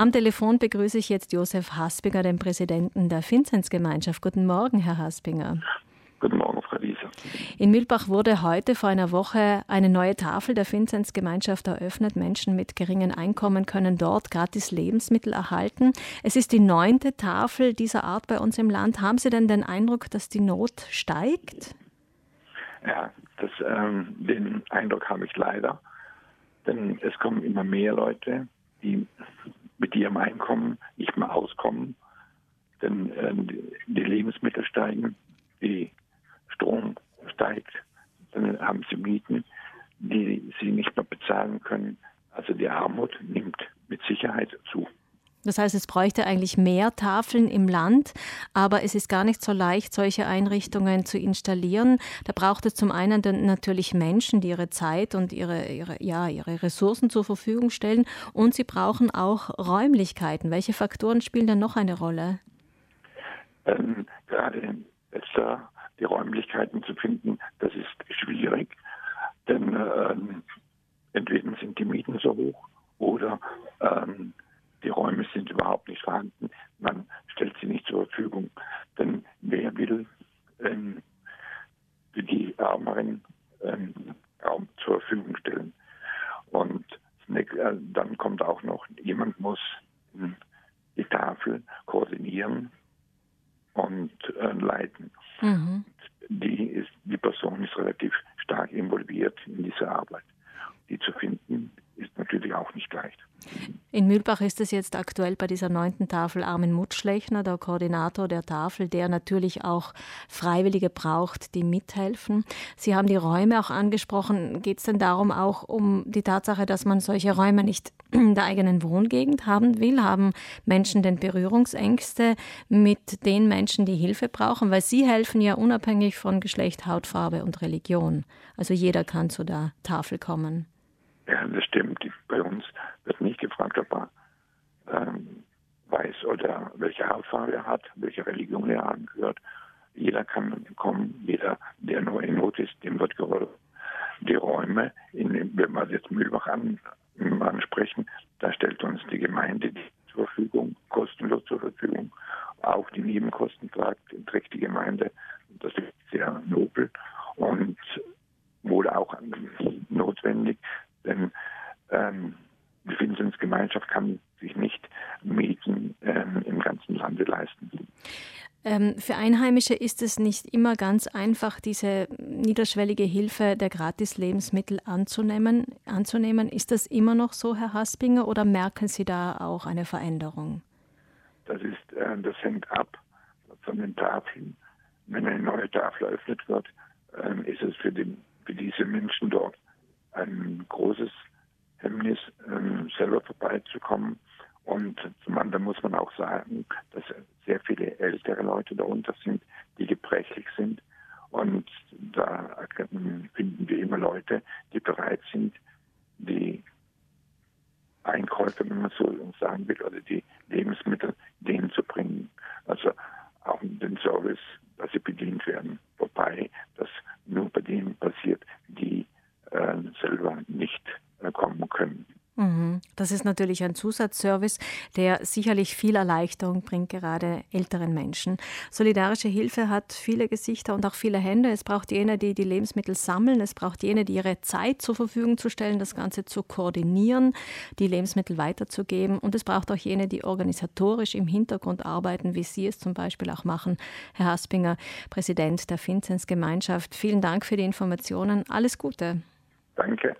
Am Telefon begrüße ich jetzt Josef Haspinger, den Präsidenten der Vinzenzgemeinschaft. Guten Morgen, Herr Haspinger. Guten Morgen, Frau Wiese. In Mühlbach wurde heute vor einer Woche eine neue Tafel der Vinzenzgemeinschaft eröffnet. Menschen mit geringen Einkommen können dort gratis Lebensmittel erhalten. Es ist die neunte Tafel dieser Art bei uns im Land. Haben Sie denn den Eindruck, dass die Not steigt? Ja, das, ähm, den Eindruck habe ich leider. Denn es kommen immer mehr Leute, die mit ihrem Einkommen nicht mehr auskommen. Denn äh, die Lebensmittel steigen, die Strom steigt, dann haben sie Mieten, die sie nicht mehr bezahlen können. Also die Armut nimmt mit Sicherheit zu. Das heißt, es bräuchte eigentlich mehr Tafeln im Land, aber es ist gar nicht so leicht, solche Einrichtungen zu installieren. Da braucht es zum einen natürlich Menschen, die ihre Zeit und ihre, ihre, ja, ihre Ressourcen zur Verfügung stellen und sie brauchen auch Räumlichkeiten. Welche Faktoren spielen da noch eine Rolle? Ähm, gerade letzter die Räumlichkeiten zu finden, das ist schwierig, denn ähm, entweder sind die Mieten so hoch oder ähm, die Räume sind überhaupt nicht vorhanden. Man stellt sie nicht zur Verfügung. Denn wer will ähm, für die Ärmeren ähm, Raum zur Verfügung stellen? Und äh, dann kommt auch noch, jemand muss die Tafel koordinieren und äh, leiten. Mhm. Die, ist, die Person ist relativ stark involviert in diese Arbeit. Die zu finden, ist natürlich auch nicht leicht. In Mühlbach ist es jetzt aktuell bei dieser neunten Tafel Armin Mutschlechner, der Koordinator der Tafel, der natürlich auch Freiwillige braucht, die mithelfen. Sie haben die Räume auch angesprochen. Geht es denn darum auch um die Tatsache, dass man solche Räume nicht in der eigenen Wohngegend haben will? Haben Menschen denn Berührungsängste mit den Menschen, die Hilfe brauchen? Weil sie helfen ja unabhängig von Geschlecht, Hautfarbe und Religion. Also jeder kann zu der Tafel kommen. Ja, das stimmt. Bei uns wird nicht gefragt, ob er ähm, weiß oder welche Hautfarbe er hat, welche Religion er angehört. Jeder kann kommen, jeder, der nur in Not ist, dem wird geholfen. Die Räume, in, wenn wir jetzt Mühlbach an, ansprechen, da stellt uns die Gemeinde zur Verfügung, kostenlos zur Verfügung. Auch die Nebenkosten trägt, die Gemeinde. Das ist sehr nobel und wohl auch notwendig, denn ähm, die Vinzenzgemeinschaft kann sich nicht Mieten ähm, im ganzen Lande leisten. Ähm, für Einheimische ist es nicht immer ganz einfach, diese niederschwellige Hilfe der Gratis-Lebensmittel anzunehmen, anzunehmen. Ist das immer noch so, Herr Haspinger, oder merken Sie da auch eine Veränderung? Das, ist, äh, das hängt ab von den Tafeln. Wenn eine neue Tafel eröffnet wird, äh, ist es für, den, für diese Menschen dort ein großes Hemmnis, ähm, selber vorbeizukommen. Und zum anderen muss man auch sagen, dass sehr viele ältere Leute darunter sind, die gebrechlich sind. Und da finden wir immer Leute, die bereit sind, die Einkäufe, wenn man so sagen will, oder die Lebensmittel denen zu bringen. Also auch den Service, dass sie bedient werden. Wobei das nur bei denen passiert, die äh, selber nicht äh, kommen. Das ist natürlich ein Zusatzservice, der sicherlich viel Erleichterung bringt, gerade älteren Menschen. Solidarische Hilfe hat viele Gesichter und auch viele Hände. Es braucht jene, die die Lebensmittel sammeln. Es braucht jene, die ihre Zeit zur Verfügung zu stellen, das Ganze zu koordinieren, die Lebensmittel weiterzugeben. Und es braucht auch jene, die organisatorisch im Hintergrund arbeiten, wie Sie es zum Beispiel auch machen. Herr Haspinger, Präsident der Vinzenz Gemeinschaft, vielen Dank für die Informationen. Alles Gute. Danke.